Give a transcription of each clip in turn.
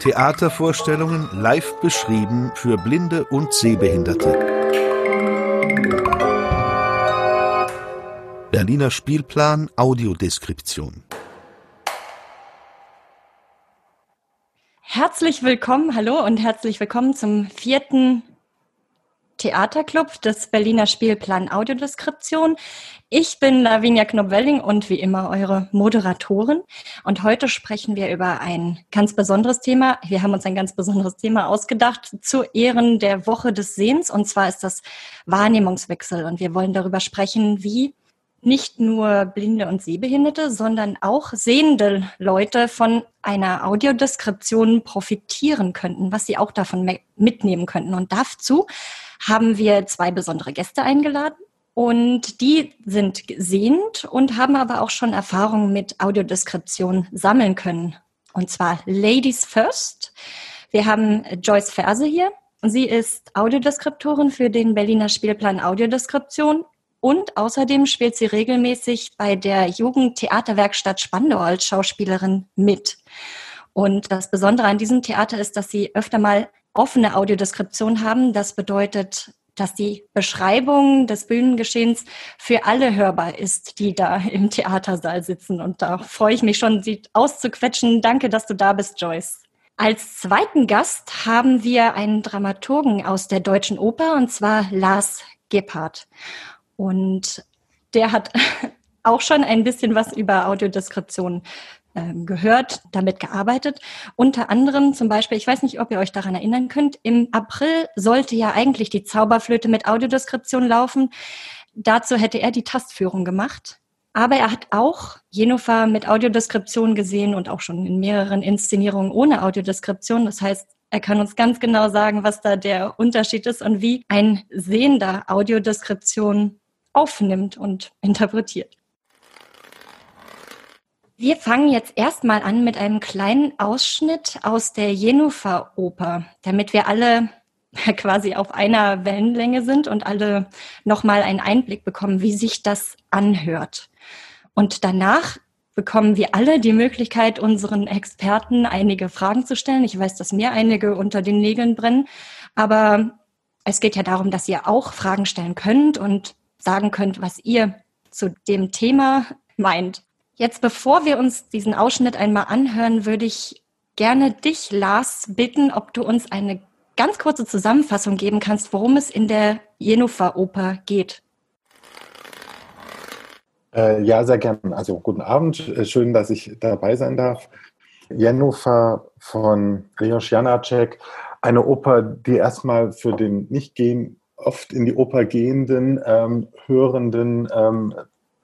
Theatervorstellungen live beschrieben für Blinde und Sehbehinderte. Berliner Spielplan Audiodeskription. Herzlich willkommen, hallo und herzlich willkommen zum vierten Theaterclub des Berliner Spielplan Audiodeskription. Ich bin Lavinia Knobwelling und wie immer eure Moderatorin. Und heute sprechen wir über ein ganz besonderes Thema. Wir haben uns ein ganz besonderes Thema ausgedacht zu Ehren der Woche des Sehens. Und zwar ist das Wahrnehmungswechsel. Und wir wollen darüber sprechen, wie nicht nur Blinde und Sehbehinderte, sondern auch sehende Leute von einer Audiodeskription profitieren könnten, was sie auch davon mitnehmen könnten. Und dazu haben wir zwei besondere Gäste eingeladen. Und die sind sehend und haben aber auch schon Erfahrungen mit Audiodeskription sammeln können. Und zwar Ladies First. Wir haben Joyce Ferse hier. Sie ist Audiodeskriptorin für den Berliner Spielplan Audiodeskription und außerdem spielt sie regelmäßig bei der Jugendtheaterwerkstatt Spandau als Schauspielerin mit. Und das Besondere an diesem Theater ist, dass sie öfter mal offene Audiodeskription haben. Das bedeutet, dass die Beschreibung des Bühnengeschehens für alle hörbar ist, die da im Theatersaal sitzen. Und da freue ich mich schon, Sie auszuquetschen. Danke, dass du da bist, Joyce. Als zweiten Gast haben wir einen Dramaturgen aus der Deutschen Oper, und zwar Lars Gebhardt. Und der hat auch schon ein bisschen was über Audiodeskription gehört, damit gearbeitet. Unter anderem zum Beispiel, ich weiß nicht, ob ihr euch daran erinnern könnt, im April sollte ja eigentlich die Zauberflöte mit Audiodeskription laufen. Dazu hätte er die Tastführung gemacht. Aber er hat auch Jennifer mit Audiodeskription gesehen und auch schon in mehreren Inszenierungen ohne Audiodeskription. Das heißt, er kann uns ganz genau sagen, was da der Unterschied ist und wie ein Sehender Audiodeskription aufnimmt und interpretiert. Wir fangen jetzt erstmal an mit einem kleinen Ausschnitt aus der Jennifer-Oper, damit wir alle quasi auf einer Wellenlänge sind und alle nochmal einen Einblick bekommen, wie sich das anhört. Und danach bekommen wir alle die Möglichkeit, unseren Experten einige Fragen zu stellen. Ich weiß, dass mir einige unter den Nägeln brennen, aber es geht ja darum, dass ihr auch Fragen stellen könnt und sagen könnt, was ihr zu dem Thema meint. Jetzt, bevor wir uns diesen Ausschnitt einmal anhören, würde ich gerne dich, Lars, bitten, ob du uns eine ganz kurze Zusammenfassung geben kannst, worum es in der Jennifer-Oper geht. Äh, ja, sehr gerne. Also guten Abend, äh, schön, dass ich dabei sein darf. Jennifer von Rios Janacek, eine Oper, die erstmal für den nicht gehen, oft in die Oper gehenden, ähm, Hörenden ähm,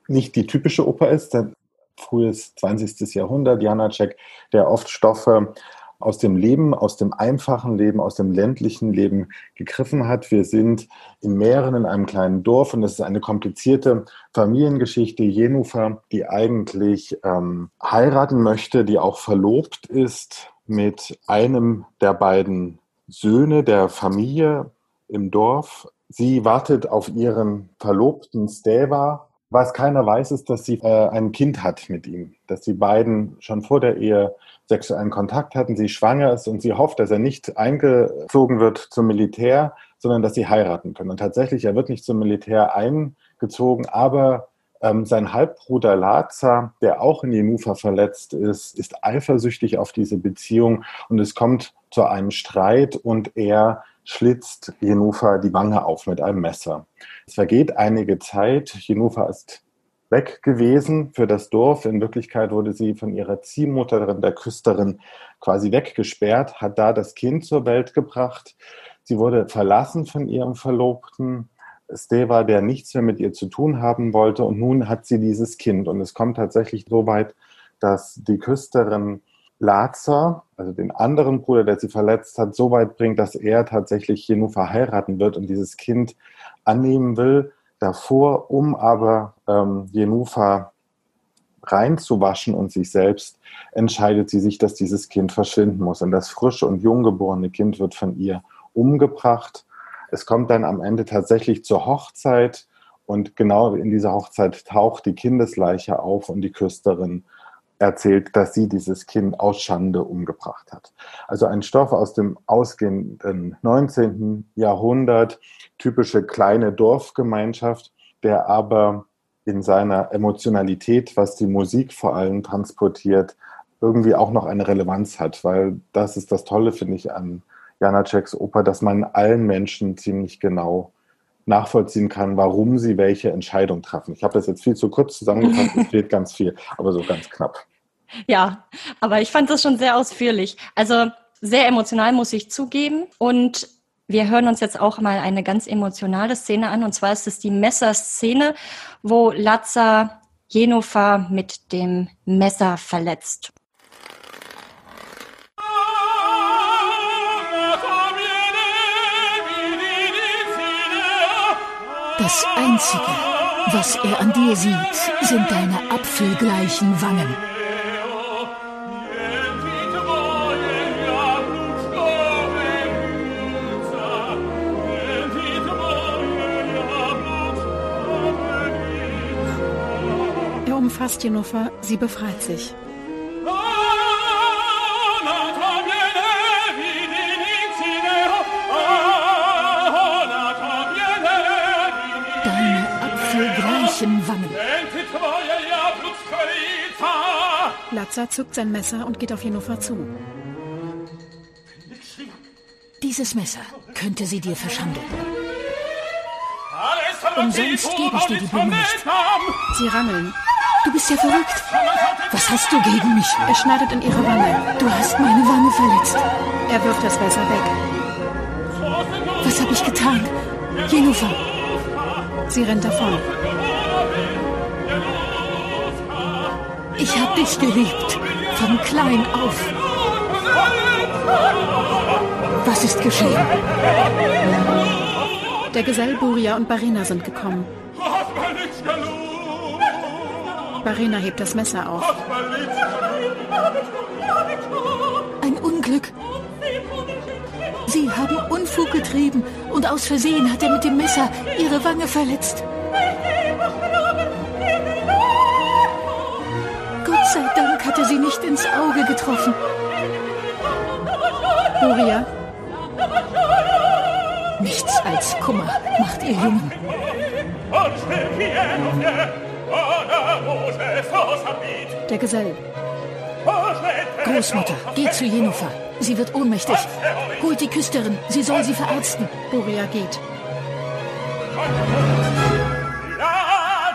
nicht die typische Oper ist, denn frühes 20. Jahrhundert, Janacek, der oft Stoffe aus dem Leben, aus dem einfachen Leben, aus dem ländlichen Leben gegriffen hat. Wir sind in Mähren in einem kleinen Dorf und es ist eine komplizierte Familiengeschichte. Jenufer, die eigentlich ähm, heiraten möchte, die auch verlobt ist mit einem der beiden Söhne der Familie im Dorf. Sie wartet auf ihren Verlobten Steva, was keiner weiß, ist, dass sie äh, ein Kind hat mit ihm, dass die beiden schon vor der Ehe sexuellen Kontakt hatten, sie schwanger ist und sie hofft, dass er nicht eingezogen wird zum Militär, sondern dass sie heiraten können. Und tatsächlich, er wird nicht zum Militär eingezogen, aber ähm, sein Halbbruder Lazar, der auch in Jenufa verletzt ist, ist eifersüchtig auf diese Beziehung und es kommt zu einem Streit und er schlitzt Jenufa die Wange auf mit einem Messer. Es vergeht einige Zeit. Jenufa ist weg gewesen für das Dorf. In Wirklichkeit wurde sie von ihrer Ziehmutterin, der Küsterin, quasi weggesperrt, hat da das Kind zur Welt gebracht. Sie wurde verlassen von ihrem Verlobten, Steva, der nichts mehr mit ihr zu tun haben wollte. Und nun hat sie dieses Kind. Und es kommt tatsächlich so weit, dass die Küsterin Lazar, also den anderen Bruder, der sie verletzt hat, so weit bringt, dass er tatsächlich hier nur verheiraten wird und dieses Kind annehmen will, davor, um aber ähm, Jenufa reinzuwaschen und sich selbst, entscheidet sie sich, dass dieses Kind verschwinden muss. Und das frische und junggeborene Kind wird von ihr umgebracht. Es kommt dann am Ende tatsächlich zur Hochzeit und genau in dieser Hochzeit taucht die Kindesleiche auf und die Küsterin erzählt, dass sie dieses Kind aus Schande umgebracht hat. Also ein Stoff aus dem ausgehenden 19. Jahrhundert, typische kleine Dorfgemeinschaft, der aber in seiner Emotionalität, was die Musik vor allem transportiert, irgendwie auch noch eine Relevanz hat, weil das ist das Tolle, finde ich, an Janaceks Oper, dass man allen Menschen ziemlich genau nachvollziehen kann, warum sie welche Entscheidung treffen. Ich habe das jetzt viel zu kurz zusammengefasst, es fehlt ganz viel, aber so ganz knapp. Ja, aber ich fand das schon sehr ausführlich. Also sehr emotional muss ich zugeben und wir hören uns jetzt auch mal eine ganz emotionale Szene an und zwar ist es die Messerszene, wo Lazar Jennifer mit dem Messer verletzt. Das Einzige, was er an dir sieht, sind deine apfelgleichen Wangen. Er umfasst Jennifer, sie befreit sich. weichen Wangen. Lazar zückt sein Messer und geht auf Jennifer zu. Dieses Messer könnte sie dir verschandeln. Umsonst gebe ich dir die Blume nicht. Sie rangeln. Du bist ja verrückt. Was hast du gegen mich? Er schneidet in ihre Wange. Du hast meine Wange verletzt. Er wirft das Messer weg. Was habe ich getan? Jennifer. Sie rennt davon. Ich habe dich geliebt, von klein auf. Was ist geschehen? Der Gesell Buria und Barina sind gekommen. Barina hebt das Messer auf. Ein Unglück. Sie haben Unfug getrieben und aus Versehen hat er mit dem Messer ihre Wange verletzt. sei Dank hatte sie nicht ins Auge getroffen. Buria. Nichts als Kummer macht ihr Jungen. Der Gesell. Großmutter, geht zu Jennifer. Sie wird ohnmächtig. Holt die Küsterin, sie soll sie verarzten. Buria geht.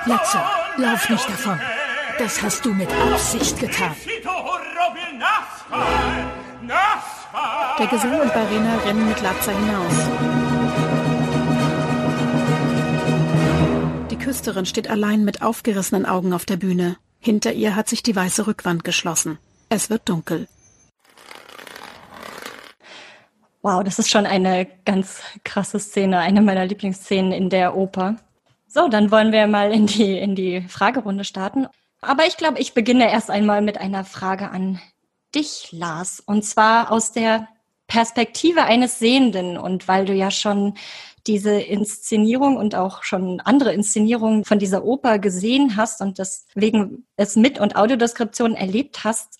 Latze, lauf nicht davon. Das hast du mit Absicht getan. Der Gesang und Barina rennen mit Lazza hinaus. Küsterin steht allein mit aufgerissenen Augen auf der Bühne. Hinter ihr hat sich die weiße Rückwand geschlossen. Es wird dunkel. Wow, das ist schon eine ganz krasse Szene, eine meiner Lieblingsszenen in der Oper. So, dann wollen wir mal in die, in die Fragerunde starten. Aber ich glaube, ich beginne erst einmal mit einer Frage an dich, Lars. Und zwar aus der Perspektive eines Sehenden. Und weil du ja schon diese Inszenierung und auch schon andere Inszenierungen von dieser Oper gesehen hast und deswegen es mit und Audiodeskription erlebt hast,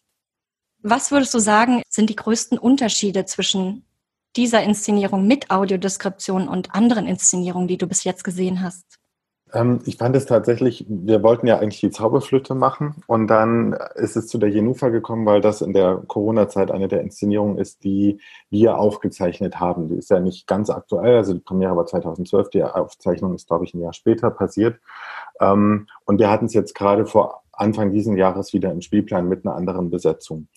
was würdest du sagen, sind die größten Unterschiede zwischen dieser Inszenierung mit Audiodeskription und anderen Inszenierungen, die du bis jetzt gesehen hast? Ähm, ich fand es tatsächlich, wir wollten ja eigentlich die Zauberflöte machen und dann ist es zu der Jenufa gekommen, weil das in der Corona-Zeit eine der Inszenierungen ist, die wir aufgezeichnet haben. Die ist ja nicht ganz aktuell, also die Premiere war 2012, die Aufzeichnung ist, glaube ich, ein Jahr später passiert. Ähm, und wir hatten es jetzt gerade vor Anfang diesen Jahres wieder im Spielplan mit einer anderen Besetzung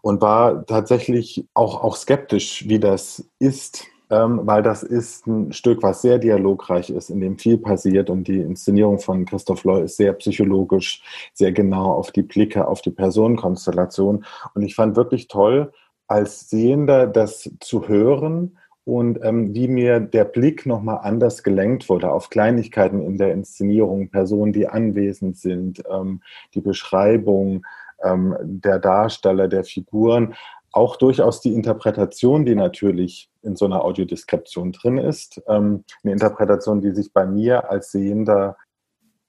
und war tatsächlich auch, auch skeptisch, wie das ist ähm, weil das ist ein Stück, was sehr dialogreich ist, in dem viel passiert und die Inszenierung von Christoph Loy ist sehr psychologisch, sehr genau auf die Blicke, auf die Personenkonstellation. Und ich fand wirklich toll, als Sehender das zu hören und ähm, wie mir der Blick nochmal anders gelenkt wurde auf Kleinigkeiten in der Inszenierung, Personen, die anwesend sind, ähm, die Beschreibung ähm, der Darsteller, der Figuren auch durchaus die Interpretation, die natürlich in so einer Audiodeskription drin ist. Ähm, eine Interpretation, die sich bei mir als Sehender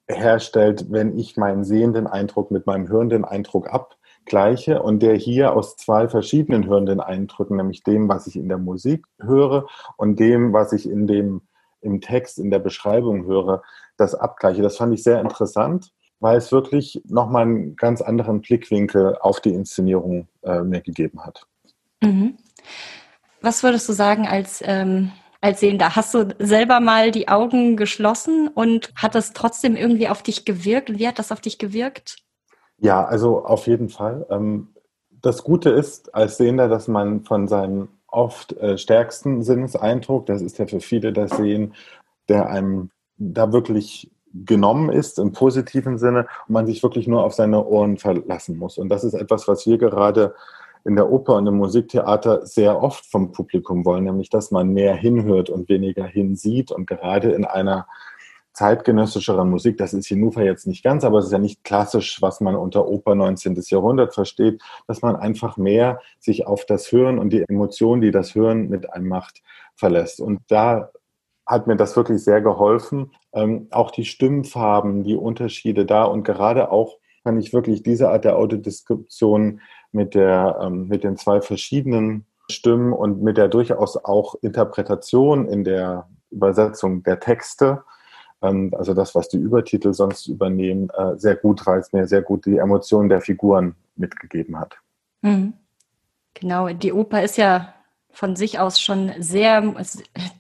herstellt, wenn ich meinen sehenden Eindruck mit meinem hörenden Eindruck gleiche und der hier aus zwei verschiedenen hörenden Eindrücken, nämlich dem, was ich in der Musik höre und dem, was ich in dem, im Text, in der Beschreibung höre, das abgleiche. Das fand ich sehr interessant, weil es wirklich nochmal einen ganz anderen Blickwinkel auf die Inszenierung äh, mir gegeben hat. Mhm. Was würdest du sagen als, ähm, als Sehender? Hast du selber mal die Augen geschlossen und hat das trotzdem irgendwie auf dich gewirkt? Wie hat das auf dich gewirkt? Ja, also auf jeden Fall. Ähm, das Gute ist als Sehender, dass man von seinem oft äh, stärksten Sinneseindruck, das ist ja für viele das Sehen, der einem da wirklich genommen ist im positiven Sinne und man sich wirklich nur auf seine Ohren verlassen muss. Und das ist etwas, was wir gerade in der Oper und im Musiktheater sehr oft vom Publikum wollen, nämlich dass man mehr hinhört und weniger hinsieht. Und gerade in einer zeitgenössischeren Musik, das ist Hinufa jetzt nicht ganz, aber es ist ja nicht klassisch, was man unter Oper 19. Jahrhundert versteht, dass man einfach mehr sich auf das Hören und die Emotionen, die das Hören mit einem macht, verlässt. Und da hat mir das wirklich sehr geholfen. Ähm, auch die Stimmfarben, die Unterschiede da und gerade auch kann ich wirklich diese Art der Audiodeskription mit, der, ähm, mit den zwei verschiedenen Stimmen und mit der durchaus auch Interpretation in der Übersetzung der Texte, ähm, also das, was die Übertitel sonst übernehmen, äh, sehr gut, weil es mir sehr gut die Emotionen der Figuren mitgegeben hat. Mhm. Genau, die Oper ist ja von sich aus schon sehr,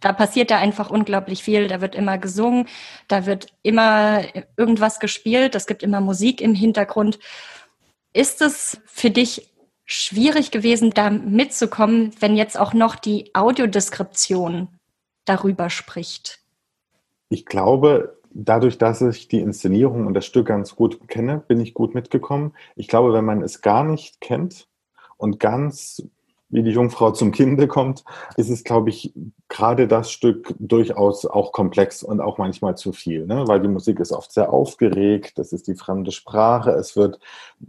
da passiert ja einfach unglaublich viel. Da wird immer gesungen, da wird immer irgendwas gespielt, es gibt immer Musik im Hintergrund. Ist es für dich schwierig gewesen, da mitzukommen, wenn jetzt auch noch die Audiodeskription darüber spricht? Ich glaube, dadurch, dass ich die Inszenierung und das Stück ganz gut kenne, bin ich gut mitgekommen. Ich glaube, wenn man es gar nicht kennt und ganz wie die Jungfrau zum Kinde kommt, ist es, glaube ich, gerade das Stück durchaus auch komplex und auch manchmal zu viel, ne? weil die Musik ist oft sehr aufgeregt, das ist die fremde Sprache, es wird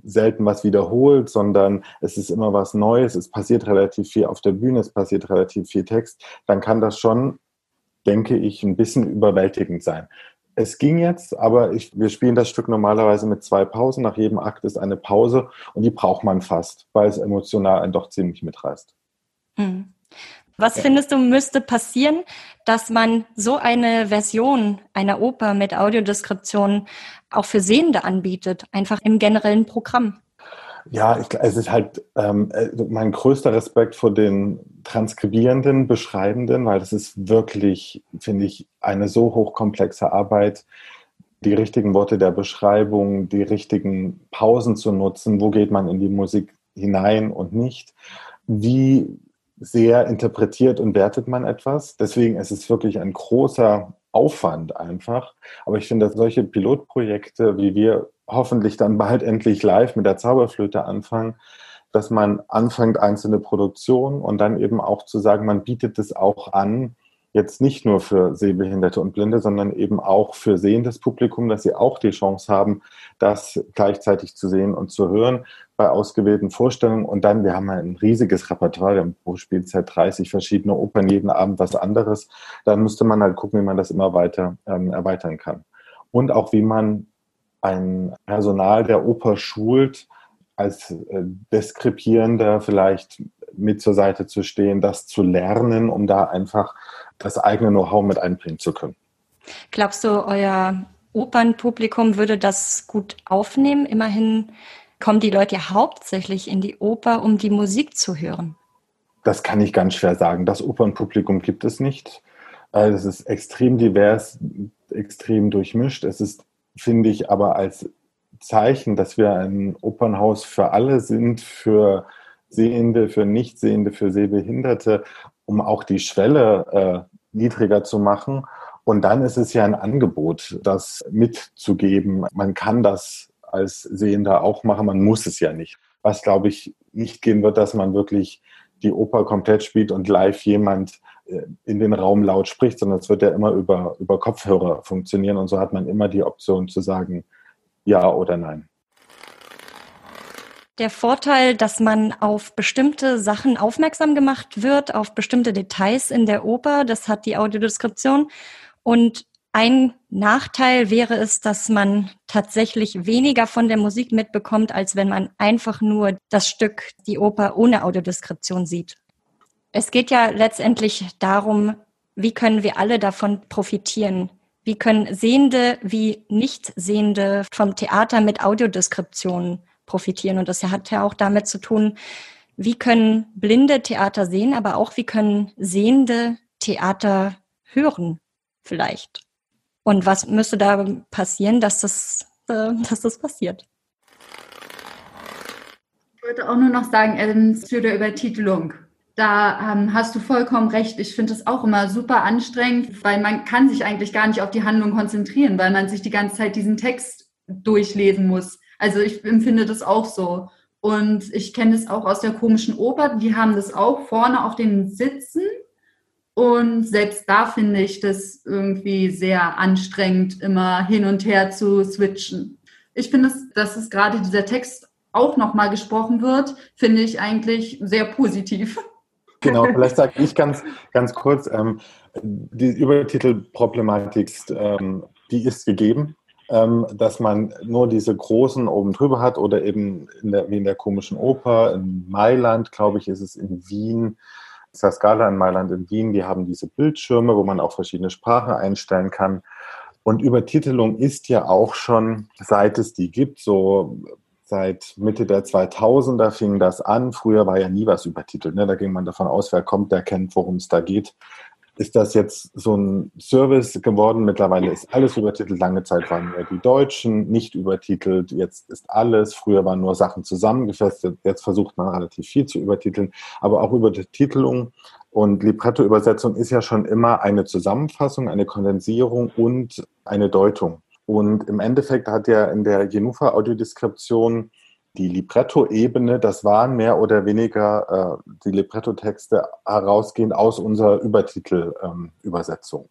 selten was wiederholt, sondern es ist immer was Neues, es passiert relativ viel auf der Bühne, es passiert relativ viel Text, dann kann das schon, denke ich, ein bisschen überwältigend sein. Es ging jetzt, aber ich, wir spielen das Stück normalerweise mit zwei Pausen. Nach jedem Akt ist eine Pause und die braucht man fast, weil es emotional einen doch ziemlich mitreißt. Hm. Was ja. findest du müsste passieren, dass man so eine Version einer Oper mit Audiodeskription auch für Sehende anbietet, einfach im generellen Programm? Ja, ich, es ist halt ähm, äh, mein größter Respekt vor den Transkribierenden, Beschreibenden, weil das ist wirklich, finde ich, eine so hochkomplexe Arbeit, die richtigen Worte der Beschreibung, die richtigen Pausen zu nutzen, wo geht man in die Musik hinein und nicht, wie sehr interpretiert und wertet man etwas. Deswegen ist es wirklich ein großer Aufwand einfach. Aber ich finde, dass solche Pilotprojekte, wie wir hoffentlich dann bald endlich live mit der Zauberflöte anfangen, dass man anfängt, einzelne Produktionen und dann eben auch zu sagen, man bietet es auch an, jetzt nicht nur für Sehbehinderte und Blinde, sondern eben auch für sehendes Publikum, dass sie auch die Chance haben, das gleichzeitig zu sehen und zu hören bei ausgewählten Vorstellungen. Und dann, wir haben ein riesiges Repertoire, wir haben pro Spielzeit 30 verschiedene Opern, jeden Abend was anderes. Dann müsste man halt gucken, wie man das immer weiter ähm, erweitern kann. Und auch wie man ein Personal der Oper schult, als äh, Deskripierender vielleicht mit zur Seite zu stehen, das zu lernen, um da einfach das eigene Know-how mit einbringen zu können. Glaubst du, euer Opernpublikum würde das gut aufnehmen? Immerhin kommen die Leute ja hauptsächlich in die Oper, um die Musik zu hören. Das kann ich ganz schwer sagen. Das Opernpublikum gibt es nicht. Äh, es ist extrem divers, extrem durchmischt. Es ist finde ich aber als Zeichen, dass wir ein Opernhaus für alle sind, für Sehende, für Nichtsehende, für Sehbehinderte, um auch die Schwelle äh, niedriger zu machen. Und dann ist es ja ein Angebot, das mitzugeben. Man kann das als Sehender auch machen, man muss es ja nicht. Was, glaube ich, nicht gehen wird, dass man wirklich die Oper komplett spielt und live jemand äh, in den Raum laut spricht, sondern es wird ja immer über, über Kopfhörer funktionieren und so hat man immer die Option zu sagen ja oder nein. Der Vorteil, dass man auf bestimmte Sachen aufmerksam gemacht wird, auf bestimmte Details in der Oper, das hat die Audiodeskription. Und ein Nachteil wäre es, dass man tatsächlich weniger von der Musik mitbekommt, als wenn man einfach nur das Stück, die Oper ohne Audiodeskription sieht. Es geht ja letztendlich darum, wie können wir alle davon profitieren? Wie können Sehende wie Nichtsehende vom Theater mit Audiodeskriptionen profitieren? Und das hat ja auch damit zu tun, wie können blinde Theater sehen, aber auch wie können Sehende Theater hören vielleicht? Und was müsste da passieren, dass das, äh, dass das passiert? Ich wollte auch nur noch sagen, ähm, zu der Übertitelung. Da ähm, hast du vollkommen recht. Ich finde es auch immer super anstrengend, weil man kann sich eigentlich gar nicht auf die Handlung konzentrieren, weil man sich die ganze Zeit diesen Text durchlesen muss. Also ich empfinde das auch so. Und ich kenne das auch aus der komischen Oper. Die haben das auch vorne auf den Sitzen und selbst da finde ich das irgendwie sehr anstrengend, immer hin und her zu switchen. Ich finde, dass es gerade dieser Text auch nochmal gesprochen wird, finde ich eigentlich sehr positiv. Genau, vielleicht sage ich ganz, ganz kurz, ähm, die Übertitelproblematik, ähm, die ist gegeben, ähm, dass man nur diese großen oben drüber hat oder eben in der, wie in der komischen Oper, in Mailand, glaube ich, ist es in Wien, Scala in Mailand in Wien, die haben diese Bildschirme, wo man auch verschiedene Sprachen einstellen kann. Und Übertitelung ist ja auch schon, seit es die gibt, so seit Mitte der 2000er fing das an. Früher war ja nie was übertitelt. Ne? Da ging man davon aus, wer kommt, der kennt, worum es da geht ist das jetzt so ein Service geworden. Mittlerweile ist alles übertitelt. Lange Zeit waren nur die Deutschen nicht übertitelt. Jetzt ist alles. Früher waren nur Sachen zusammengefasst. Jetzt versucht man relativ viel zu übertiteln. Aber auch Übertitelung und Libretto-Übersetzung ist ja schon immer eine Zusammenfassung, eine Kondensierung und eine Deutung. Und im Endeffekt hat ja in der Genufa-Audiodeskription die Libretto-Ebene, das waren mehr oder weniger äh, die Libretto-Texte herausgehend aus unserer Übertitel-Übersetzung. Ähm,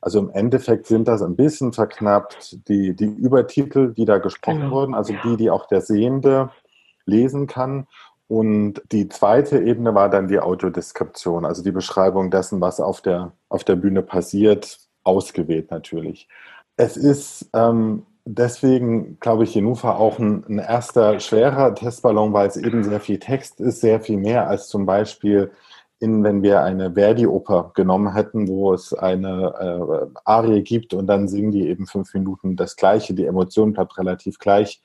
also im Endeffekt sind das ein bisschen verknappt die, die Übertitel, die da gesprochen genau. wurden, also die, die auch der Sehende lesen kann. Und die zweite Ebene war dann die Audiodeskription, also die Beschreibung dessen, was auf der, auf der Bühne passiert, ausgewählt natürlich. Es ist ähm, deswegen, glaube ich, Jenufa auch ein, ein, erster schwerer Testballon, weil es eben sehr viel Text ist, sehr viel mehr als zum Beispiel in, wenn wir eine Verdi-Oper genommen hätten, wo es eine äh, Arie gibt und dann singen die eben fünf Minuten das Gleiche, die Emotion bleibt relativ gleich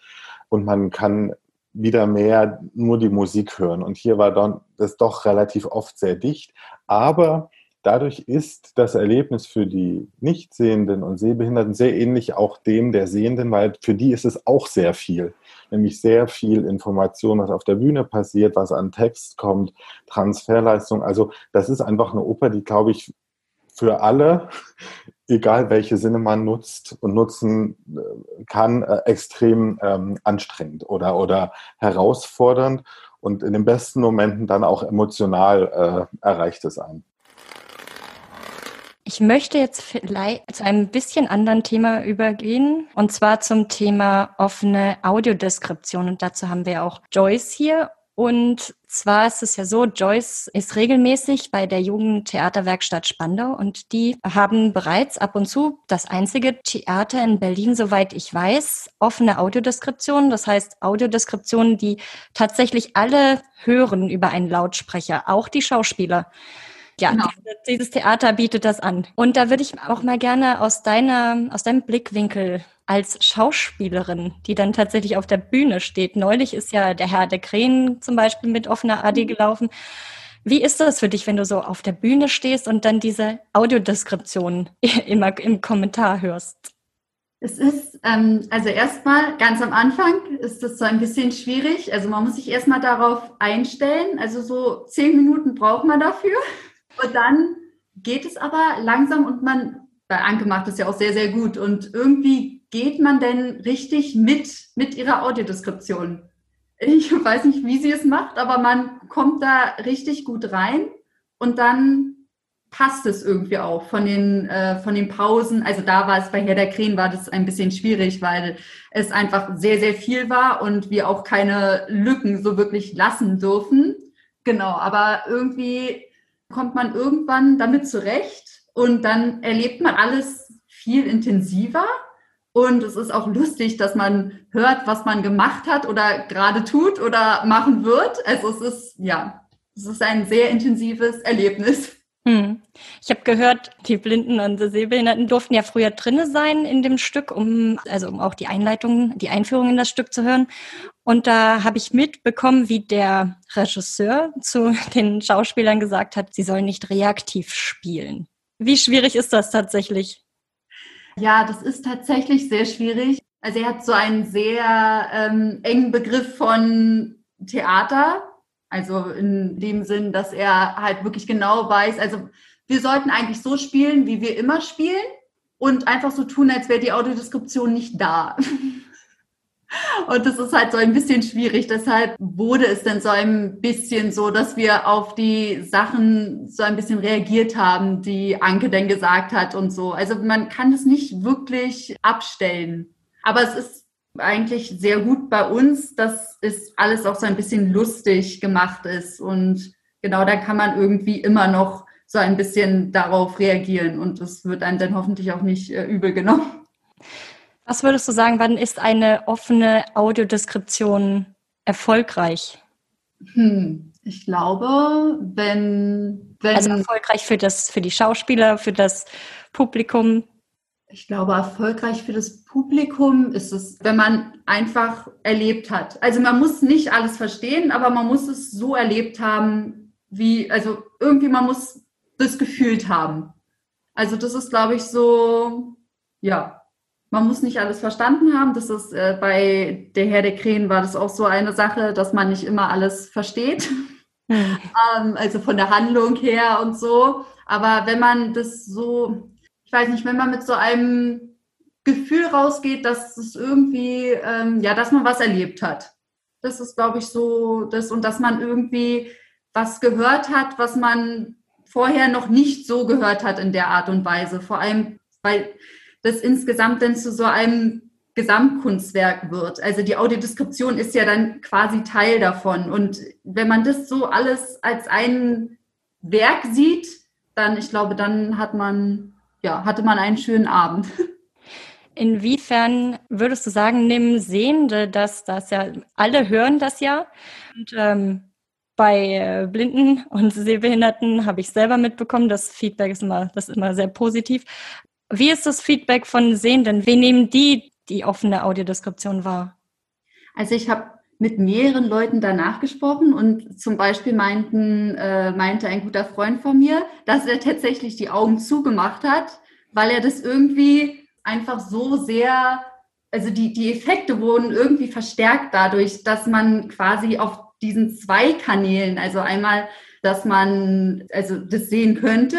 und man kann wieder mehr nur die Musik hören. Und hier war dann das doch relativ oft sehr dicht, aber Dadurch ist das Erlebnis für die Nichtsehenden und Sehbehinderten sehr ähnlich auch dem der Sehenden, weil für die ist es auch sehr viel. Nämlich sehr viel Information, was auf der Bühne passiert, was an Text kommt, Transferleistung. Also das ist einfach eine Oper, die, glaube ich, für alle, egal welche Sinne man nutzt und nutzen äh, kann, äh, extrem ähm, anstrengend oder, oder herausfordernd und in den besten Momenten dann auch emotional äh, erreicht es einen. Ich möchte jetzt vielleicht zu einem bisschen anderen Thema übergehen, und zwar zum Thema offene Audiodeskription. Und dazu haben wir auch Joyce hier. Und zwar ist es ja so, Joyce ist regelmäßig bei der Jugendtheaterwerkstatt Spandau und die haben bereits ab und zu das einzige Theater in Berlin, soweit ich weiß, offene Audiodeskriptionen. Das heißt Audiodeskriptionen, die tatsächlich alle hören über einen Lautsprecher, auch die Schauspieler. Ja, genau. dieses Theater bietet das an. Und da würde ich auch mal gerne aus deiner, aus deinem Blickwinkel als Schauspielerin, die dann tatsächlich auf der Bühne steht. Neulich ist ja der Herr der Krähen zum Beispiel mit offener AD mhm. gelaufen. Wie ist das für dich, wenn du so auf der Bühne stehst und dann diese Audiodeskription immer im Kommentar hörst? Es ist, ähm, also erstmal ganz am Anfang ist das so ein bisschen schwierig. Also man muss sich erstmal darauf einstellen. Also so zehn Minuten braucht man dafür. Und dann geht es aber langsam und man, bei Anke macht es ja auch sehr, sehr gut und irgendwie geht man denn richtig mit, mit ihrer Audiodeskription. Ich weiß nicht, wie sie es macht, aber man kommt da richtig gut rein und dann passt es irgendwie auch von den, äh, von den Pausen. Also da war es bei Herr der Krähen war das ein bisschen schwierig, weil es einfach sehr, sehr viel war und wir auch keine Lücken so wirklich lassen dürfen. Genau, aber irgendwie kommt man irgendwann damit zurecht und dann erlebt man alles viel intensiver. Und es ist auch lustig, dass man hört, was man gemacht hat oder gerade tut oder machen wird. Also es ist, ja, es ist ein sehr intensives Erlebnis. Hm. Ich habe gehört, die Blinden und Sehbehinderten durften ja früher drinne sein in dem Stück, um also um auch die Einleitung, die Einführung in das Stück zu hören. Und da habe ich mitbekommen, wie der Regisseur zu den Schauspielern gesagt hat, sie sollen nicht reaktiv spielen. Wie schwierig ist das tatsächlich? Ja, das ist tatsächlich sehr schwierig. Also er hat so einen sehr ähm, engen Begriff von Theater also in dem Sinn, dass er halt wirklich genau weiß, also wir sollten eigentlich so spielen, wie wir immer spielen und einfach so tun, als wäre die Audiodeskription nicht da. Und das ist halt so ein bisschen schwierig. Deshalb wurde es dann so ein bisschen so, dass wir auf die Sachen so ein bisschen reagiert haben, die Anke denn gesagt hat und so. Also man kann es nicht wirklich abstellen. Aber es ist eigentlich sehr gut bei uns, dass es alles auch so ein bisschen lustig gemacht ist. Und genau, da kann man irgendwie immer noch so ein bisschen darauf reagieren und es wird einem dann hoffentlich auch nicht äh, übel genommen. Was würdest du sagen, wann ist eine offene Audiodeskription erfolgreich? Hm, ich glaube, wenn, wenn. Also erfolgreich für, das, für die Schauspieler, für das Publikum. Ich glaube, erfolgreich für das Publikum ist es, wenn man einfach erlebt hat. Also man muss nicht alles verstehen, aber man muss es so erlebt haben, wie, also irgendwie man muss das gefühlt haben. Also das ist, glaube ich, so, ja, man muss nicht alles verstanden haben. Das ist äh, bei der Herr der Krähen war das auch so eine Sache, dass man nicht immer alles versteht. Mhm. ähm, also von der Handlung her und so. Aber wenn man das so ich weiß nicht, wenn man mit so einem Gefühl rausgeht, dass es irgendwie, ähm, ja, dass man was erlebt hat. Das ist, glaube ich, so das und dass man irgendwie was gehört hat, was man vorher noch nicht so gehört hat in der Art und Weise. Vor allem, weil das insgesamt dann zu so einem Gesamtkunstwerk wird. Also die Audiodeskription ist ja dann quasi Teil davon. Und wenn man das so alles als ein Werk sieht, dann, ich glaube, dann hat man ja, hatte man einen schönen Abend. Inwiefern würdest du sagen, nehmen Sehende das, das ja, alle hören das ja. Und ähm, bei äh, Blinden und Sehbehinderten habe ich selber mitbekommen, das Feedback ist immer, das ist immer sehr positiv. Wie ist das Feedback von Sehenden? Wie nehmen die die offene Audiodeskription wahr? Also ich habe mit mehreren Leuten danach gesprochen und zum Beispiel meinten, äh, meinte ein guter Freund von mir, dass er tatsächlich die Augen zugemacht hat, weil er das irgendwie einfach so sehr, also die, die Effekte wurden irgendwie verstärkt dadurch, dass man quasi auf diesen zwei Kanälen, also einmal, dass man also das sehen könnte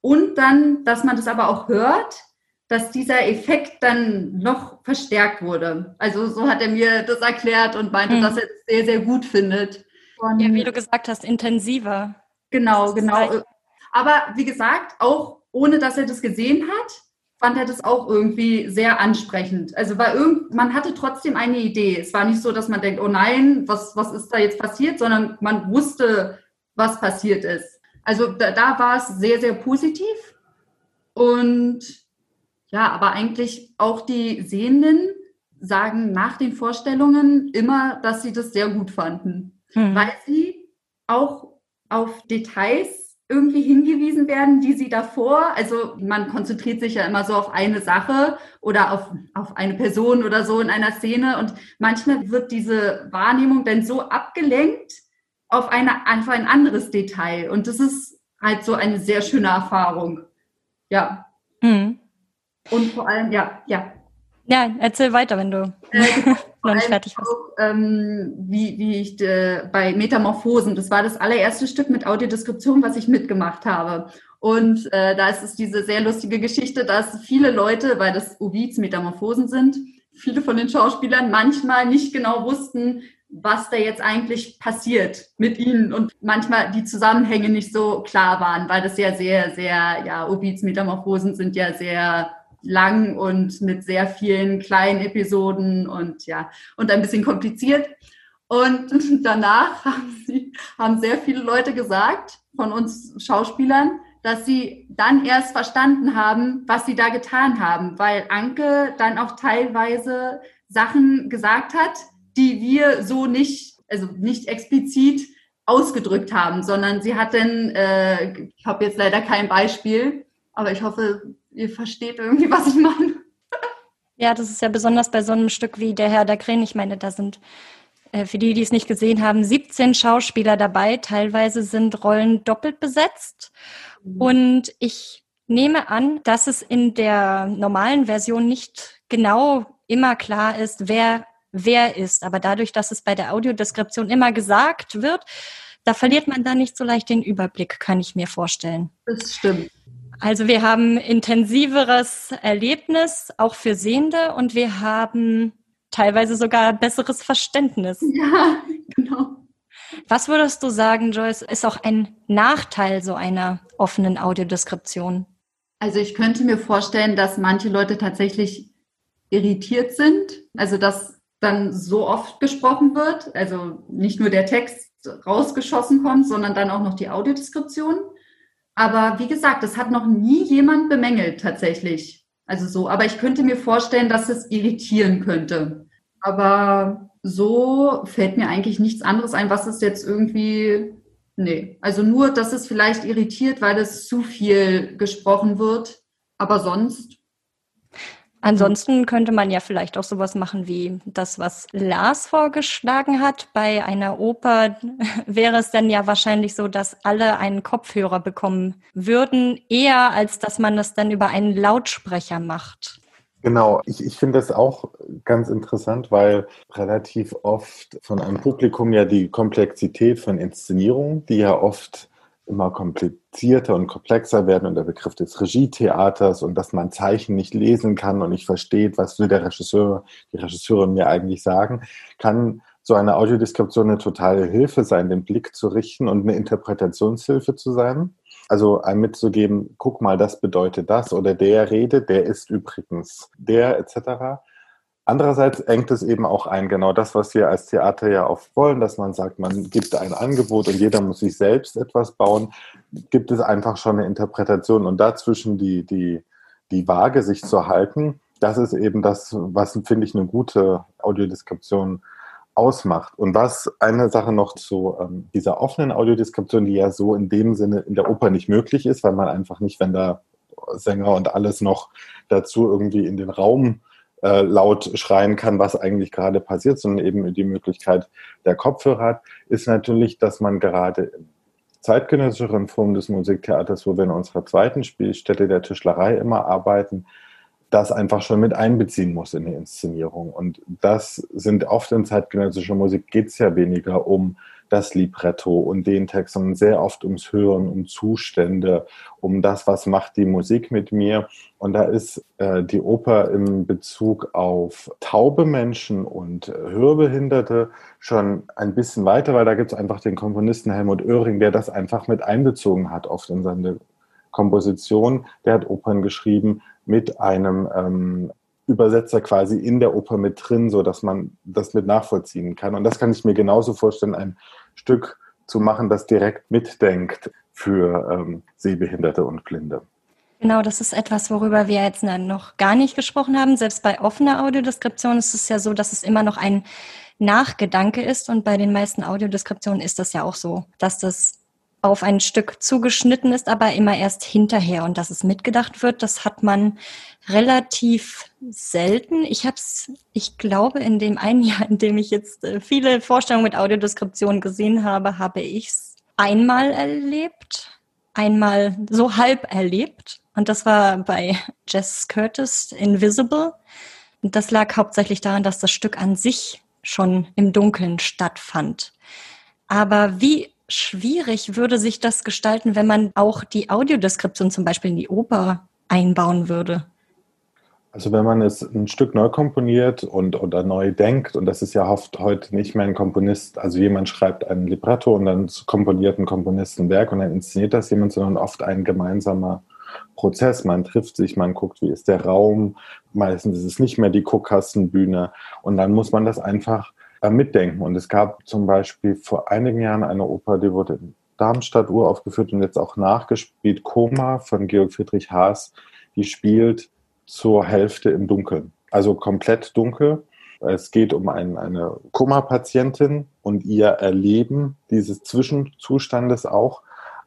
und dann, dass man das aber auch hört dass dieser Effekt dann noch verstärkt wurde. Also so hat er mir das erklärt und meinte, mhm. dass er es sehr, sehr gut findet. Und ja, wie du gesagt hast, intensiver. Genau, genau. Aber wie gesagt, auch ohne dass er das gesehen hat, fand er das auch irgendwie sehr ansprechend. Also war irgend, man hatte trotzdem eine Idee. Es war nicht so, dass man denkt, oh nein, was, was ist da jetzt passiert, sondern man wusste, was passiert ist. Also da, da war es sehr, sehr positiv. Und ja, aber eigentlich auch die Sehenden sagen nach den Vorstellungen immer, dass sie das sehr gut fanden, mhm. weil sie auch auf Details irgendwie hingewiesen werden, die sie davor, also man konzentriert sich ja immer so auf eine Sache oder auf, auf eine Person oder so in einer Szene und manchmal wird diese Wahrnehmung dann so abgelenkt auf, eine, auf ein anderes Detail und das ist halt so eine sehr schöne Erfahrung. Ja. Mhm. Und vor allem, ja, ja. Ja, erzähl weiter, wenn du äh, noch nicht fertig bist. Ähm, wie, wie ich äh, bei Metamorphosen, das war das allererste Stück mit Audiodeskription, was ich mitgemacht habe. Und äh, da ist es diese sehr lustige Geschichte, dass viele Leute, weil das Ovids Metamorphosen sind, viele von den Schauspielern manchmal nicht genau wussten, was da jetzt eigentlich passiert mit ihnen und manchmal die Zusammenhänge nicht so klar waren, weil das ja sehr, sehr, ja, Ovids Metamorphosen sind ja sehr lang und mit sehr vielen kleinen Episoden und ja, und ein bisschen kompliziert. Und danach haben, sie, haben sehr viele Leute gesagt, von uns Schauspielern, dass sie dann erst verstanden haben, was sie da getan haben, weil Anke dann auch teilweise Sachen gesagt hat, die wir so nicht, also nicht explizit ausgedrückt haben, sondern sie hat dann, äh, ich habe jetzt leider kein Beispiel, aber ich hoffe, ihr versteht irgendwie, was ich meine. Ja, das ist ja besonders bei so einem Stück wie Der Herr der Krähen. Ich meine, da sind äh, für die, die es nicht gesehen haben, 17 Schauspieler dabei. Teilweise sind Rollen doppelt besetzt. Mhm. Und ich nehme an, dass es in der normalen Version nicht genau immer klar ist, wer wer ist. Aber dadurch, dass es bei der Audiodeskription immer gesagt wird, da verliert man da nicht so leicht den Überblick, kann ich mir vorstellen. Das stimmt. Also wir haben intensiveres Erlebnis, auch für Sehende, und wir haben teilweise sogar besseres Verständnis. Ja, genau. Was würdest du sagen, Joyce, ist auch ein Nachteil so einer offenen Audiodeskription? Also ich könnte mir vorstellen, dass manche Leute tatsächlich irritiert sind. Also dass dann so oft gesprochen wird. Also nicht nur der Text rausgeschossen kommt, sondern dann auch noch die Audiodeskription. Aber wie gesagt, das hat noch nie jemand bemängelt tatsächlich. Also so, aber ich könnte mir vorstellen, dass es irritieren könnte. Aber so fällt mir eigentlich nichts anderes ein, was es jetzt irgendwie, nee. Also nur, dass es vielleicht irritiert, weil es zu viel gesprochen wird. Aber sonst Ansonsten könnte man ja vielleicht auch sowas machen wie das, was Lars vorgeschlagen hat. Bei einer Oper wäre es dann ja wahrscheinlich so, dass alle einen Kopfhörer bekommen würden, eher als dass man das dann über einen Lautsprecher macht. Genau, ich, ich finde das auch ganz interessant, weil relativ oft von einem Publikum ja die Komplexität von Inszenierungen, die ja oft immer komplizierter und komplexer werden und der Begriff des Regietheaters und dass man Zeichen nicht lesen kann und nicht versteht, was will der Regisseur, die Regisseurin mir eigentlich sagen, kann so eine Audiodeskription eine totale Hilfe sein, den Blick zu richten und eine Interpretationshilfe zu sein. Also einem mitzugeben, guck mal, das bedeutet das oder der redet, der ist übrigens der etc. Andererseits engt es eben auch ein, genau das, was wir als Theater ja oft wollen, dass man sagt, man gibt ein Angebot und jeder muss sich selbst etwas bauen, gibt es einfach schon eine Interpretation und dazwischen die, die, die Waage sich zu halten, das ist eben das, was, finde ich, eine gute Audiodeskription ausmacht. Und was eine Sache noch zu ähm, dieser offenen Audiodeskription, die ja so in dem Sinne in der Oper nicht möglich ist, weil man einfach nicht, wenn da Sänger und alles noch dazu irgendwie in den Raum äh, laut schreien kann, was eigentlich gerade passiert, sondern eben die Möglichkeit der Kopfhörer hat, ist natürlich, dass man gerade in zeitgenössischeren Formen des Musiktheaters, wo wir in unserer zweiten Spielstätte der Tischlerei immer arbeiten, das einfach schon mit einbeziehen muss in die Inszenierung. Und das sind oft in zeitgenössischer Musik geht es ja weniger um das Libretto und den Text, sondern sehr oft ums Hören, um Zustände, um das, was macht die Musik mit mir. Und da ist äh, die Oper im Bezug auf taube Menschen und Hörbehinderte schon ein bisschen weiter, weil da gibt es einfach den Komponisten Helmut Oehring, der das einfach mit einbezogen hat oft in seine Komposition. Der hat Opern geschrieben mit einem ähm, Übersetzer quasi in der Oper mit drin, so dass man das mit nachvollziehen kann. Und das kann ich mir genauso vorstellen, ein Stück zu machen, das direkt mitdenkt für ähm, Sehbehinderte und Blinde. Genau, das ist etwas, worüber wir jetzt noch gar nicht gesprochen haben. Selbst bei offener Audiodeskription ist es ja so, dass es immer noch ein Nachgedanke ist. Und bei den meisten Audiodeskriptionen ist das ja auch so, dass das auf ein Stück zugeschnitten ist, aber immer erst hinterher und dass es mitgedacht wird, das hat man relativ selten. Ich habe es, ich glaube, in dem einen Jahr, in dem ich jetzt äh, viele Vorstellungen mit Audiodeskription gesehen habe, habe ich es einmal erlebt, einmal so halb erlebt und das war bei Jess Curtis Invisible. Und das lag hauptsächlich daran, dass das Stück an sich schon im Dunkeln stattfand. Aber wie schwierig würde sich das gestalten, wenn man auch die Audiodeskription zum Beispiel in die Oper einbauen würde? Also wenn man es ein Stück neu komponiert und oder neu denkt, und das ist ja oft heute nicht mehr ein Komponist, also jemand schreibt ein Libretto und dann komponiert ein Komponist ein Werk und dann inszeniert das jemand, sondern oft ein gemeinsamer Prozess. Man trifft sich, man guckt, wie ist der Raum. Meistens ist es nicht mehr die Guckkastenbühne und dann muss man das einfach mitdenken. Und es gab zum Beispiel vor einigen Jahren eine Oper, die wurde Darmstadt uraufgeführt und jetzt auch nachgespielt. Koma von Georg Friedrich Haas, die spielt zur Hälfte im Dunkeln. Also komplett dunkel. Es geht um ein, eine Koma-Patientin und ihr Erleben dieses Zwischenzustandes auch.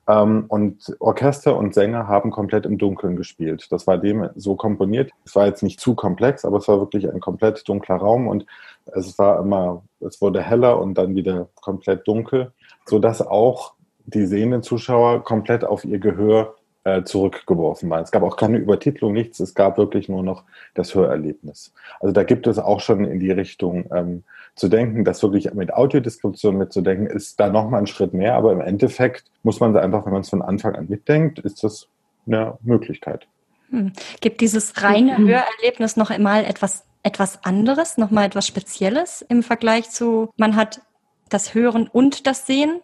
Ähm, und Orchester und Sänger haben komplett im Dunkeln gespielt. Das war dem so komponiert. Es war jetzt nicht zu komplex, aber es war wirklich ein komplett dunkler Raum und es war immer, es wurde heller und dann wieder komplett dunkel, sodass auch die sehenden Zuschauer komplett auf ihr Gehör äh, zurückgeworfen waren. Es gab auch keine Übertitlung, nichts. Es gab wirklich nur noch das Hörerlebnis. Also da gibt es auch schon in die Richtung ähm, zu denken, dass wirklich mit Audiodeskription mitzudenken, ist da nochmal ein Schritt mehr. Aber im Endeffekt muss man einfach, wenn man es von Anfang an mitdenkt, ist das eine Möglichkeit. Hm. Gibt dieses reine mhm. Hörerlebnis noch einmal etwas, etwas anderes, noch mal etwas Spezielles im Vergleich zu, man hat das Hören und das Sehen?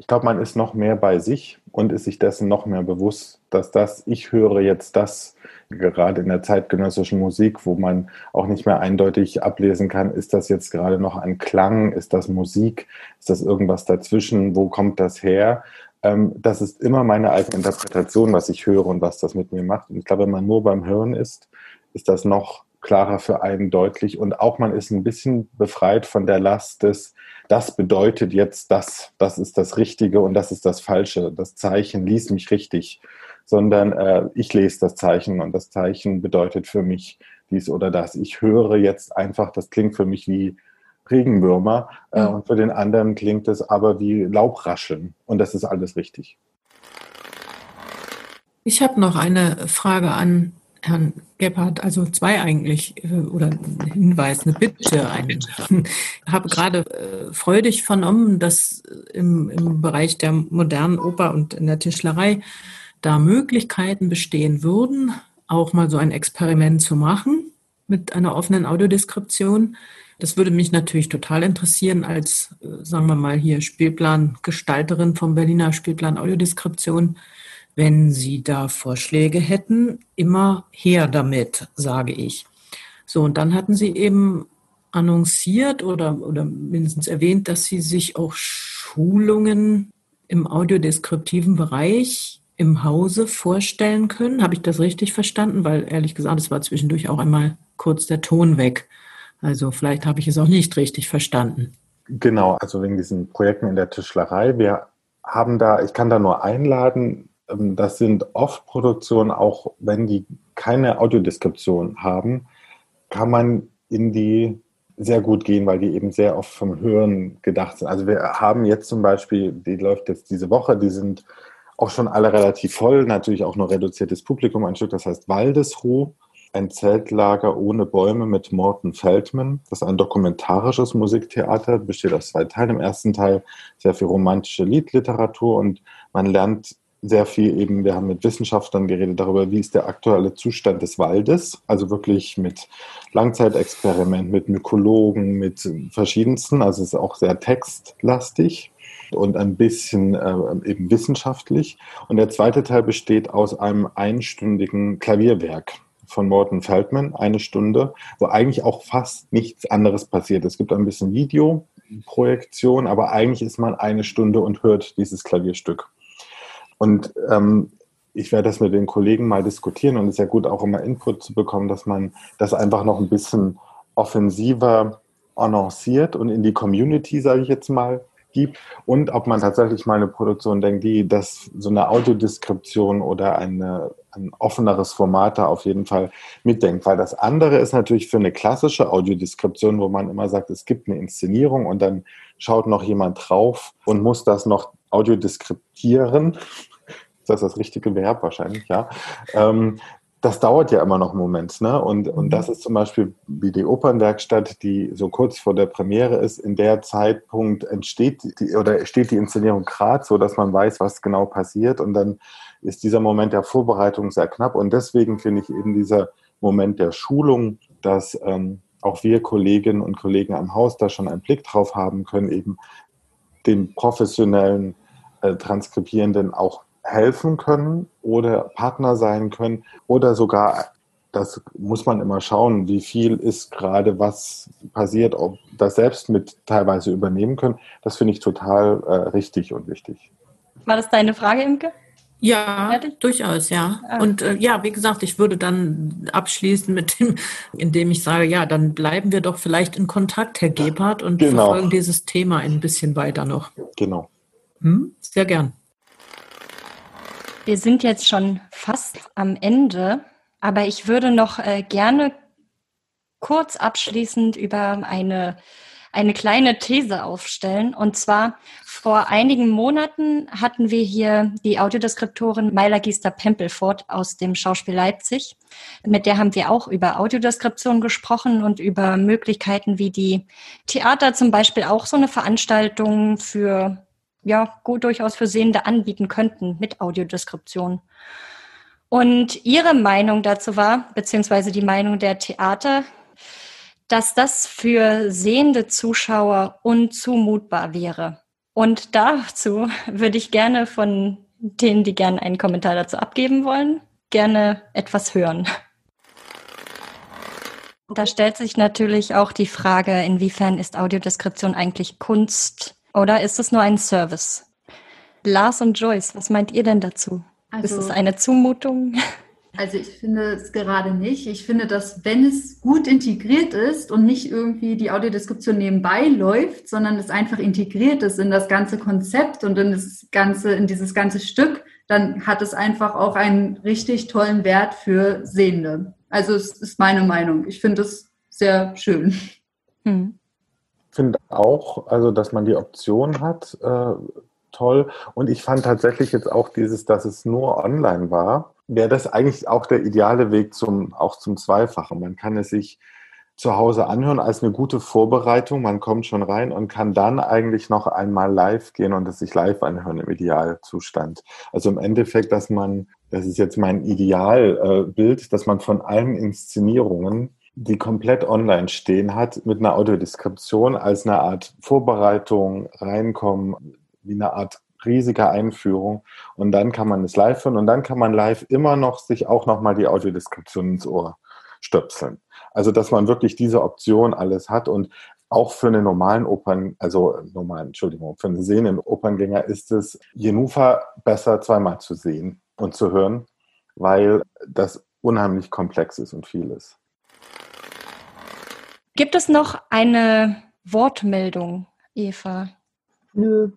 Ich glaube, man ist noch mehr bei sich und ist sich dessen noch mehr bewusst, dass das, ich höre jetzt das, gerade in der zeitgenössischen Musik, wo man auch nicht mehr eindeutig ablesen kann, ist das jetzt gerade noch ein Klang, ist das Musik, ist das irgendwas dazwischen, wo kommt das her? Ähm, das ist immer meine eigene Interpretation, was ich höre und was das mit mir macht. Und ich glaube, wenn man nur beim Hören ist, ist das noch klarer für einen deutlich und auch man ist ein bisschen befreit von der Last des, das bedeutet jetzt das, das ist das Richtige und das ist das Falsche. Das Zeichen liest mich richtig, sondern äh, ich lese das Zeichen und das Zeichen bedeutet für mich dies oder das. Ich höre jetzt einfach, das klingt für mich wie Regenwürmer äh, und für den anderen klingt es aber wie Laubrascheln und das ist alles richtig. Ich habe noch eine Frage an Herrn Gebhardt, also zwei eigentlich, äh, oder ein Hinweis, eine Bitte. Ich habe gerade äh, freudig vernommen, dass im, im Bereich der modernen Oper und in der Tischlerei da Möglichkeiten bestehen würden, auch mal so ein Experiment zu machen mit einer offenen Audiodeskription. Das würde mich natürlich total interessieren als, äh, sagen wir mal, hier Spielplangestalterin vom Berliner Spielplan Audiodeskription wenn Sie da Vorschläge hätten, immer her damit, sage ich. So, und dann hatten Sie eben annonciert oder, oder mindestens erwähnt, dass Sie sich auch Schulungen im audiodeskriptiven Bereich im Hause vorstellen können. Habe ich das richtig verstanden? Weil ehrlich gesagt, es war zwischendurch auch einmal kurz der Ton weg. Also vielleicht habe ich es auch nicht richtig verstanden. Genau, also wegen diesen Projekten in der Tischlerei. Wir haben da, ich kann da nur einladen, das sind oft Produktionen, auch wenn die keine Audiodeskription haben, kann man in die sehr gut gehen, weil die eben sehr oft vom Hören gedacht sind. Also wir haben jetzt zum Beispiel, die läuft jetzt diese Woche, die sind auch schon alle relativ voll, natürlich auch nur reduziertes Publikum, ein Stück, das heißt Waldesruh, ein Zeltlager ohne Bäume mit Morten Feldman. Das ist ein dokumentarisches Musiktheater, besteht aus zwei Teilen. Im ersten Teil sehr viel romantische Liedliteratur und man lernt sehr viel eben, wir haben mit Wissenschaftlern geredet darüber, wie ist der aktuelle Zustand des Waldes, also wirklich mit Langzeitexperiment, mit Mykologen, mit verschiedensten, also es ist auch sehr textlastig und ein bisschen äh, eben wissenschaftlich. Und der zweite Teil besteht aus einem einstündigen Klavierwerk von Morten Feldman, eine Stunde, wo eigentlich auch fast nichts anderes passiert. Es gibt ein bisschen Videoprojektion, aber eigentlich ist man eine Stunde und hört dieses Klavierstück. Und ähm, ich werde das mit den Kollegen mal diskutieren und es ist ja gut, auch immer Input zu bekommen, dass man das einfach noch ein bisschen offensiver annonciert und in die Community, sage ich jetzt mal, gibt und ob man tatsächlich mal eine Produktion denkt, die das so eine Audiodeskription oder eine, ein offeneres Format da auf jeden Fall mitdenkt. Weil das andere ist natürlich für eine klassische Audiodeskription, wo man immer sagt, es gibt eine Inszenierung und dann schaut noch jemand drauf und muss das noch audiodeskriptieren das das richtige Verb wahrscheinlich, ja. Ähm, das dauert ja immer noch einen Moment, ne? Und, und mhm. das ist zum Beispiel wie die Opernwerkstatt, die so kurz vor der Premiere ist. In der Zeitpunkt entsteht die, oder steht die Inszenierung gerade so, dass man weiß, was genau passiert. Und dann ist dieser Moment der Vorbereitung sehr knapp. Und deswegen finde ich eben dieser Moment der Schulung, dass ähm, auch wir Kolleginnen und Kollegen am Haus da schon einen Blick drauf haben können, eben den professionellen äh, Transkribierenden auch helfen können oder Partner sein können oder sogar, das muss man immer schauen, wie viel ist gerade was passiert, ob das selbst mit teilweise übernehmen können. Das finde ich total äh, richtig und wichtig. War das deine Frage, Imke? Ja, Fertig? durchaus, ja. Ah. Und äh, ja, wie gesagt, ich würde dann abschließen mit dem, indem ich sage, ja, dann bleiben wir doch vielleicht in Kontakt, Herr Gebhardt, und genau. verfolgen dieses Thema ein bisschen weiter noch. Genau. Hm? Sehr gern. Wir sind jetzt schon fast am Ende, aber ich würde noch äh, gerne kurz abschließend über eine eine kleine These aufstellen. Und zwar vor einigen Monaten hatten wir hier die Audiodeskriptorin Maila Giester-Pempelfort aus dem Schauspiel Leipzig. Mit der haben wir auch über Audiodeskription gesprochen und über Möglichkeiten, wie die Theater zum Beispiel auch so eine Veranstaltung für, ja, gut durchaus für Sehende anbieten könnten mit Audiodeskription. Und ihre Meinung dazu war, beziehungsweise die Meinung der Theater, dass das für sehende Zuschauer unzumutbar wäre. Und dazu würde ich gerne von denen, die gerne einen Kommentar dazu abgeben wollen, gerne etwas hören. Da stellt sich natürlich auch die Frage, inwiefern ist Audiodeskription eigentlich Kunst oder ist es nur ein Service? Lars und Joyce, was meint ihr denn dazu? Also, ist es eine Zumutung? Also ich finde es gerade nicht. Ich finde, dass wenn es gut integriert ist und nicht irgendwie die Audiodeskription nebenbei läuft, sondern es einfach integriert ist in das ganze Konzept und in das ganze, in dieses ganze Stück, dann hat es einfach auch einen richtig tollen Wert für Sehende. Also es ist meine Meinung. Ich finde es sehr schön. Hm. Finde auch, also dass man die Option hat, äh, toll. Und ich fand tatsächlich jetzt auch dieses, dass es nur online war wäre das eigentlich auch der ideale Weg zum, auch zum Zweifachen. Man kann es sich zu Hause anhören als eine gute Vorbereitung. Man kommt schon rein und kann dann eigentlich noch einmal live gehen und es sich live anhören im Idealzustand. Also im Endeffekt, dass man, das ist jetzt mein Idealbild, dass man von allen Inszenierungen die komplett online stehen hat, mit einer Audiodeskription als eine Art Vorbereitung reinkommen, wie eine Art riesige Einführung und dann kann man es live hören und dann kann man live immer noch sich auch nochmal die Audiodeskription ins Ohr stöpseln. Also, dass man wirklich diese Option alles hat und auch für einen normalen Opern, also normalen, Entschuldigung, für einen sehenden Operngänger ist es Jenufa besser zweimal zu sehen und zu hören, weil das unheimlich komplex ist und viel ist. Gibt es noch eine Wortmeldung, Eva? Nö,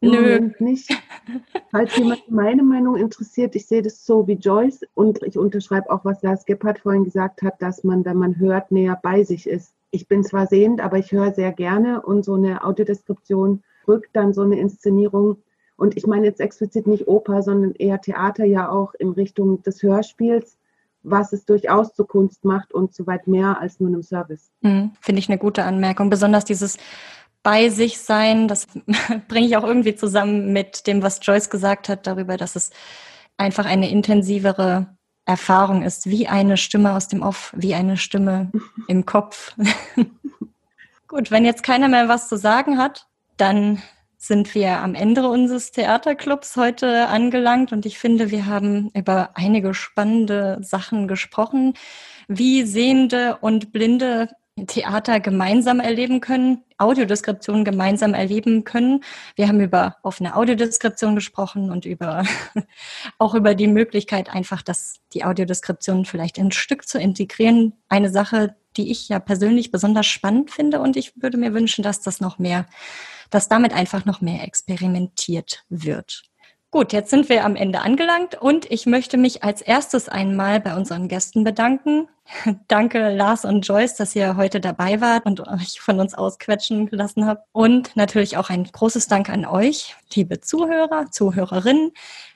Nö. nicht. Falls jemand meine Meinung interessiert, ich sehe das so wie Joyce und ich unterschreibe auch, was Lars Gebhardt vorhin gesagt hat, dass man, wenn man hört, näher bei sich ist. Ich bin zwar sehend, aber ich höre sehr gerne und so eine Audiodeskription rückt dann so eine Inszenierung. Und ich meine jetzt explizit nicht Oper, sondern eher Theater ja auch in Richtung des Hörspiels, was es durchaus zur Kunst macht und so weit mehr als nur einem Service. Mhm, Finde ich eine gute Anmerkung. Besonders dieses bei sich sein. Das bringe ich auch irgendwie zusammen mit dem, was Joyce gesagt hat, darüber, dass es einfach eine intensivere Erfahrung ist, wie eine Stimme aus dem Off, wie eine Stimme im Kopf. Gut, wenn jetzt keiner mehr was zu sagen hat, dann sind wir am Ende unseres Theaterclubs heute angelangt und ich finde, wir haben über einige spannende Sachen gesprochen, wie Sehende und Blinde Theater gemeinsam erleben können, Audiodeskription gemeinsam erleben können. Wir haben über offene Audiodeskription gesprochen und über auch über die Möglichkeit, einfach das, die Audiodeskription vielleicht in ein Stück zu integrieren. Eine Sache, die ich ja persönlich besonders spannend finde und ich würde mir wünschen, dass das noch mehr, dass damit einfach noch mehr experimentiert wird. Gut, jetzt sind wir am Ende angelangt und ich möchte mich als erstes einmal bei unseren Gästen bedanken. Danke Lars und Joyce, dass ihr heute dabei wart und euch von uns ausquetschen gelassen habt. Und natürlich auch ein großes Dank an euch, liebe Zuhörer, Zuhörerinnen,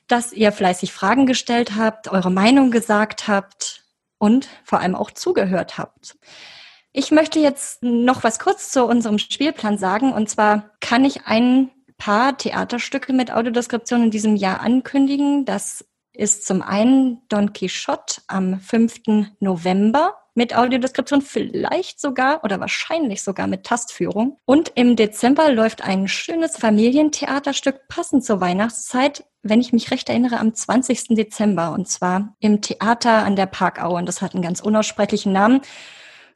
dass ihr fleißig Fragen gestellt habt, eure Meinung gesagt habt und vor allem auch zugehört habt. Ich möchte jetzt noch was kurz zu unserem Spielplan sagen. Und zwar kann ich einen paar Theaterstücke mit Audiodeskription in diesem Jahr ankündigen. Das ist zum einen Don Quixote am 5. November mit Audiodeskription, vielleicht sogar oder wahrscheinlich sogar mit Tastführung. Und im Dezember läuft ein schönes Familientheaterstück passend zur Weihnachtszeit, wenn ich mich recht erinnere, am 20. Dezember und zwar im Theater an der Parkau. Und das hat einen ganz unaussprechlichen Namen.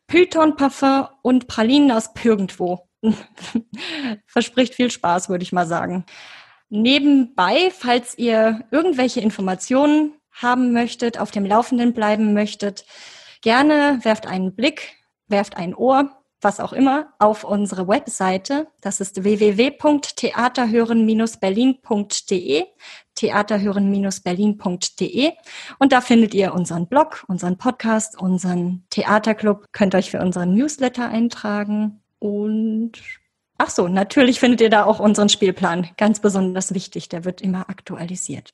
Python, Parfum und Pralinen aus Pürgendwo. Verspricht viel Spaß, würde ich mal sagen. nebenbei, falls ihr irgendwelche Informationen haben möchtet, auf dem Laufenden bleiben möchtet, gerne werft einen Blick, werft ein Ohr, was auch immer, auf unsere Webseite. Das ist www.theaterhören-berlin.de, theaterhören-berlin.de. Und da findet ihr unseren Blog, unseren Podcast, unseren Theaterclub. Könnt euch für unseren Newsletter eintragen. Und ach so, natürlich findet ihr da auch unseren Spielplan. Ganz besonders wichtig. Der wird immer aktualisiert.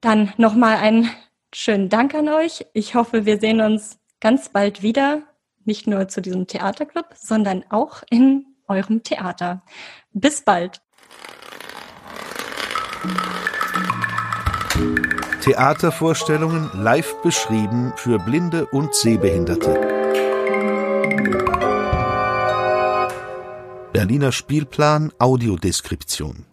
Dann nochmal einen schönen Dank an euch. Ich hoffe, wir sehen uns ganz bald wieder. Nicht nur zu diesem Theaterclub, sondern auch in eurem Theater. Bis bald. Theatervorstellungen live beschrieben für Blinde und Sehbehinderte. Berliner Spielplan Audiodeskription